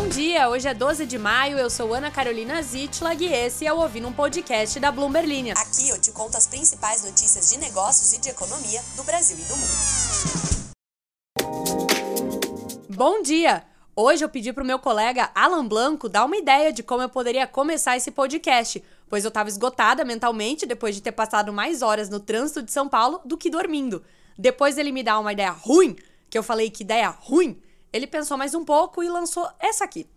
Bom dia, hoje é 12 de maio, eu sou Ana Carolina Zitlag e esse é o Ouvindo um Podcast da Bloomberg Linha. Aqui eu te conto as principais notícias de negócios e de economia do Brasil e do mundo. Bom dia! Hoje eu pedi pro meu colega Alan Blanco dar uma ideia de como eu poderia começar esse podcast, pois eu estava esgotada mentalmente depois de ter passado mais horas no trânsito de São Paulo do que dormindo. Depois ele me dá uma ideia ruim, que eu falei que ideia ruim, ele pensou mais um pouco e lançou essa aqui.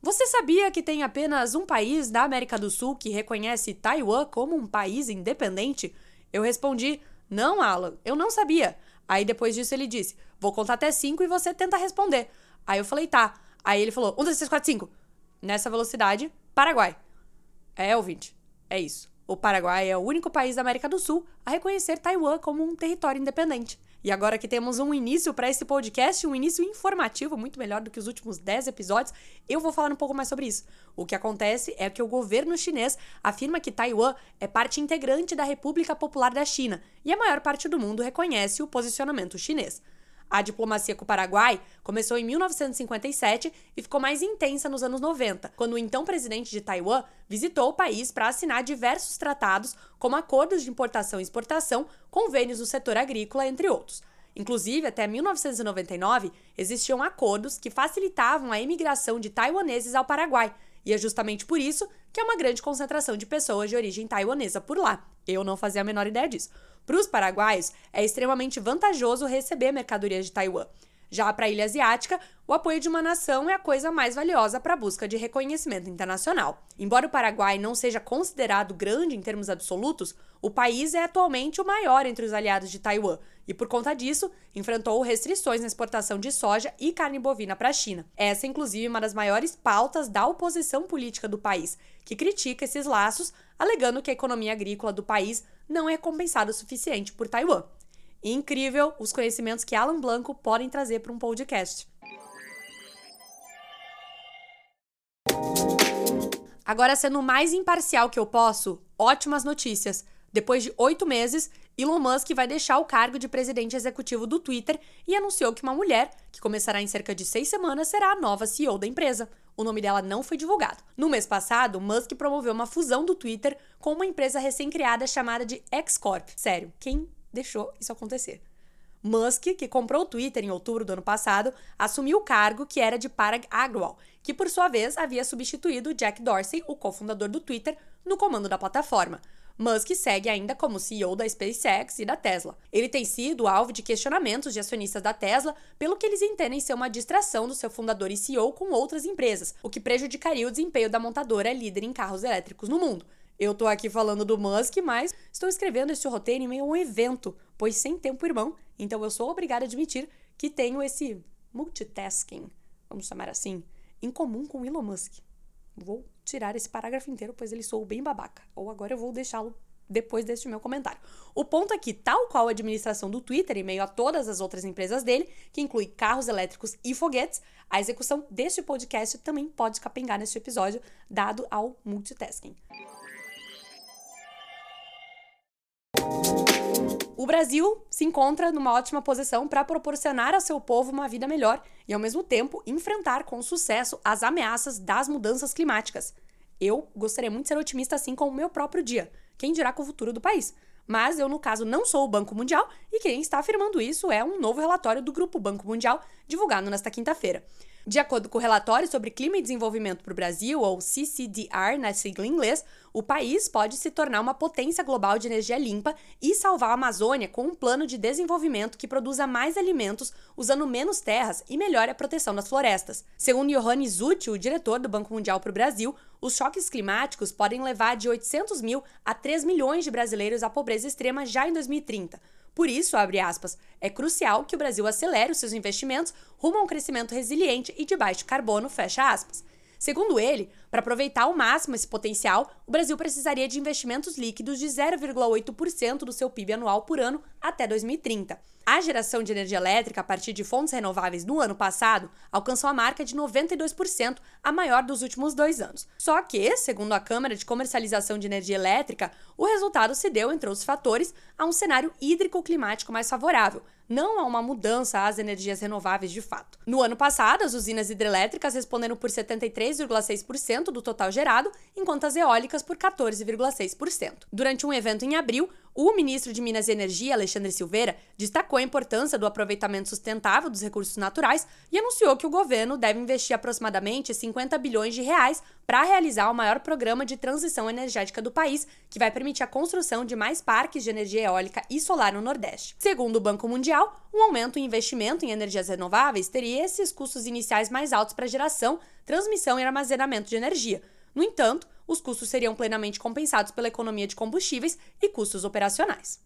Você sabia que tem apenas um país da América do Sul que reconhece Taiwan como um país independente? Eu respondi: Não, Alan, eu não sabia. Aí depois disso ele disse: Vou contar até cinco e você tenta responder. Aí eu falei: Tá. Aí ele falou: Um, dois, três, quatro, cinco. Nessa velocidade, Paraguai. É, ouvinte. É isso. O Paraguai é o único país da América do Sul a reconhecer Taiwan como um território independente. E agora que temos um início para esse podcast, um início informativo, muito melhor do que os últimos 10 episódios, eu vou falar um pouco mais sobre isso. O que acontece é que o governo chinês afirma que Taiwan é parte integrante da República Popular da China e a maior parte do mundo reconhece o posicionamento chinês. A diplomacia com o Paraguai começou em 1957 e ficou mais intensa nos anos 90, quando o então presidente de Taiwan visitou o país para assinar diversos tratados, como acordos de importação e exportação, convênios no setor agrícola, entre outros. Inclusive, até 1999, existiam acordos que facilitavam a imigração de taiwaneses ao Paraguai, e é justamente por isso que é uma grande concentração de pessoas de origem taiwanesa por lá. Eu não fazia a menor ideia disso. Para os paraguaios, é extremamente vantajoso receber mercadorias de Taiwan. Já para a ilha asiática, o apoio de uma nação é a coisa mais valiosa para a busca de reconhecimento internacional. Embora o Paraguai não seja considerado grande em termos absolutos, o país é atualmente o maior entre os aliados de Taiwan e, por conta disso, enfrentou restrições na exportação de soja e carne bovina para a China. Essa, inclusive, é uma das maiores pautas da oposição política do país, que critica esses laços, alegando que a economia agrícola do país não é compensada o suficiente por Taiwan. Incrível os conhecimentos que Alan Blanco podem trazer para um podcast. Agora, sendo o mais imparcial que eu posso, ótimas notícias. Depois de oito meses, Elon Musk vai deixar o cargo de presidente executivo do Twitter e anunciou que uma mulher, que começará em cerca de seis semanas, será a nova CEO da empresa. O nome dela não foi divulgado. No mês passado, Musk promoveu uma fusão do Twitter com uma empresa recém-criada chamada de X Corp. Sério, quem deixou isso acontecer? Musk, que comprou o Twitter em outubro do ano passado, assumiu o cargo que era de Parag Agrawal, que por sua vez havia substituído Jack Dorsey, o cofundador do Twitter, no comando da plataforma. Musk segue ainda como CEO da SpaceX e da Tesla. Ele tem sido alvo de questionamentos de acionistas da Tesla pelo que eles entendem ser uma distração do seu fundador e CEO com outras empresas, o que prejudicaria o desempenho da montadora líder em carros elétricos no mundo. Eu tô aqui falando do Musk, mas estou escrevendo esse roteiro em meio a um evento, pois sem tempo irmão, então eu sou obrigada a admitir que tenho esse multitasking, vamos chamar assim, em comum com Elon Musk. Vou tirar esse parágrafo inteiro, pois ele sou bem babaca. Ou agora eu vou deixá-lo depois deste meu comentário. O ponto é que, tal qual a administração do Twitter em meio a todas as outras empresas dele, que inclui carros elétricos e foguetes, a execução deste podcast também pode capengar neste episódio, dado ao multitasking. O Brasil se encontra numa ótima posição para proporcionar ao seu povo uma vida melhor e, ao mesmo tempo, enfrentar com sucesso as ameaças das mudanças climáticas. Eu gostaria muito de ser otimista assim com o meu próprio dia, quem dirá com o futuro do país. Mas eu, no caso, não sou o Banco Mundial e quem está afirmando isso é um novo relatório do Grupo Banco Mundial, divulgado nesta quinta-feira. De acordo com o relatório sobre clima e desenvolvimento para o Brasil, ou CCDR na sigla em inglês, o país pode se tornar uma potência global de energia limpa e salvar a Amazônia com um plano de desenvolvimento que produza mais alimentos usando menos terras e melhore a proteção das florestas. Segundo Johannes Zutti, o diretor do Banco Mundial para o Brasil, os choques climáticos podem levar de 800 mil a 3 milhões de brasileiros à pobreza extrema já em 2030. Por isso, abre aspas, é crucial que o Brasil acelere os seus investimentos rumo a um crescimento resiliente e de baixo carbono, fecha aspas. Segundo ele, para aproveitar ao máximo esse potencial, o Brasil precisaria de investimentos líquidos de 0,8% do seu PIB anual por ano até 2030. A geração de energia elétrica a partir de fontes renováveis no ano passado alcançou a marca de 92%, a maior dos últimos dois anos. Só que, segundo a Câmara de Comercialização de Energia Elétrica, o resultado se deu, entre outros fatores, a um cenário hídrico-climático mais favorável, não há uma mudança às energias renováveis de fato. No ano passado, as usinas hidrelétricas responderam por 73,6% do total gerado, enquanto as eólicas por 14,6%. Durante um evento em abril, o ministro de Minas e Energia, Alexandre Silveira, destacou a importância do aproveitamento sustentável dos recursos naturais e anunciou que o governo deve investir aproximadamente 50 bilhões de reais para realizar o maior programa de transição energética do país, que vai permitir a construção de mais parques de energia eólica e solar no Nordeste. Segundo o Banco Mundial, um aumento em investimento em energias renováveis teria esses custos iniciais mais altos para geração, transmissão e armazenamento de energia. No entanto, os custos seriam plenamente compensados pela economia de combustíveis e custos operacionais.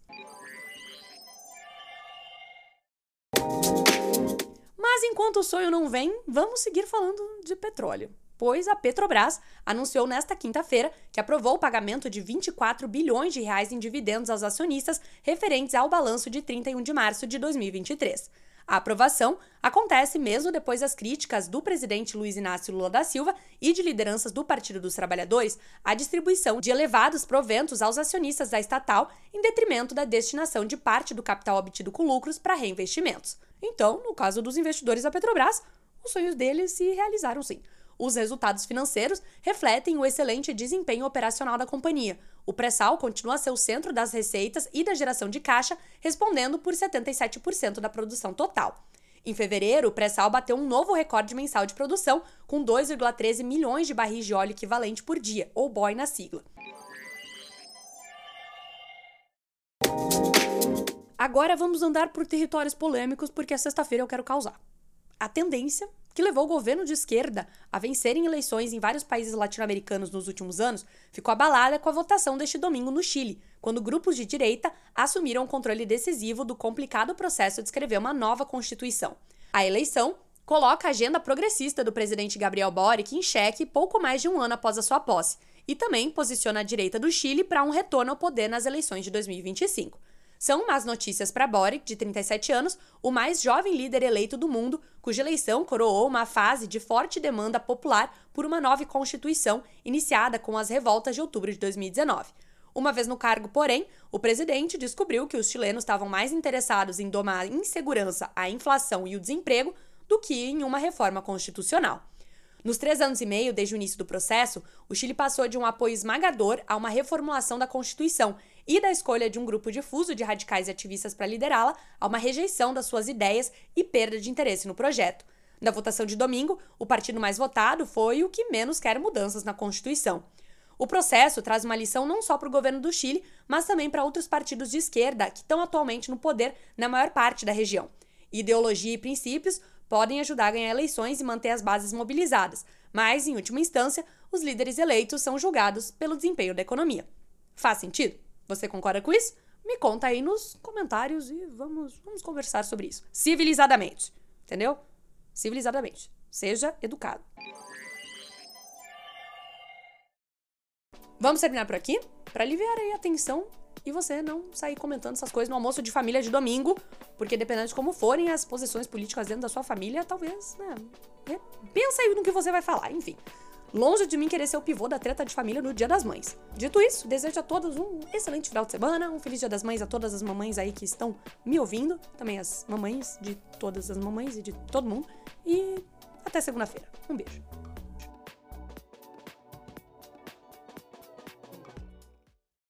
Mas enquanto o sonho não vem, vamos seguir falando de petróleo pois a Petrobras anunciou nesta quinta-feira que aprovou o pagamento de 24 bilhões de reais em dividendos aos acionistas referentes ao balanço de 31 de março de 2023. A aprovação acontece mesmo depois das críticas do presidente Luiz Inácio Lula da Silva e de lideranças do Partido dos Trabalhadores à distribuição de elevados proventos aos acionistas da estatal, em detrimento da destinação de parte do capital obtido com lucros para reinvestimentos. Então, no caso dos investidores da Petrobras, os sonhos deles se realizaram sim. Os resultados financeiros refletem o excelente desempenho operacional da companhia. O pré-sal continua a ser o centro das receitas e da geração de caixa, respondendo por 77% da produção total. Em fevereiro, o pré-sal bateu um novo recorde mensal de produção, com 2,13 milhões de barris de óleo equivalente por dia, ou BOI na sigla. Agora vamos andar por territórios polêmicos, porque a sexta-feira eu quero causar. A tendência que levou o governo de esquerda a vencer em eleições em vários países latino-americanos nos últimos anos, ficou abalada com a votação deste domingo no Chile, quando grupos de direita assumiram o controle decisivo do complicado processo de escrever uma nova constituição. A eleição coloca a agenda progressista do presidente Gabriel Boric em xeque pouco mais de um ano após a sua posse, e também posiciona a direita do Chile para um retorno ao poder nas eleições de 2025. São más notícias para Boric, de 37 anos, o mais jovem líder eleito do mundo, cuja eleição coroou uma fase de forte demanda popular por uma nova constituição iniciada com as revoltas de outubro de 2019. Uma vez no cargo, porém, o presidente descobriu que os chilenos estavam mais interessados em domar a insegurança, a inflação e o desemprego do que em uma reforma constitucional. Nos três anos e meio desde o início do processo, o Chile passou de um apoio esmagador a uma reformulação da Constituição e da escolha de um grupo difuso de radicais e ativistas para liderá-la a uma rejeição das suas ideias e perda de interesse no projeto. Na votação de domingo, o partido mais votado foi o que menos quer mudanças na Constituição. O processo traz uma lição não só para o governo do Chile, mas também para outros partidos de esquerda que estão atualmente no poder na maior parte da região. Ideologia e princípios podem ajudar a ganhar eleições e manter as bases mobilizadas, mas, em última instância, os líderes eleitos são julgados pelo desempenho da economia. Faz sentido? Você concorda com isso? Me conta aí nos comentários e vamos, vamos conversar sobre isso. Civilizadamente. Entendeu? Civilizadamente. Seja educado. Vamos terminar por aqui? Para aliviar aí a tensão e você não sair comentando essas coisas no almoço de família de domingo, porque dependendo de como forem as posições políticas dentro da sua família, talvez, né? Pensa aí no que você vai falar, enfim. Longe de mim querer ser o pivô da treta de família no Dia das Mães. Dito isso, desejo a todos um excelente final de semana, um feliz Dia das Mães a todas as mamães aí que estão me ouvindo, também as mamães de todas as mamães e de todo mundo. E até segunda-feira. Um beijo.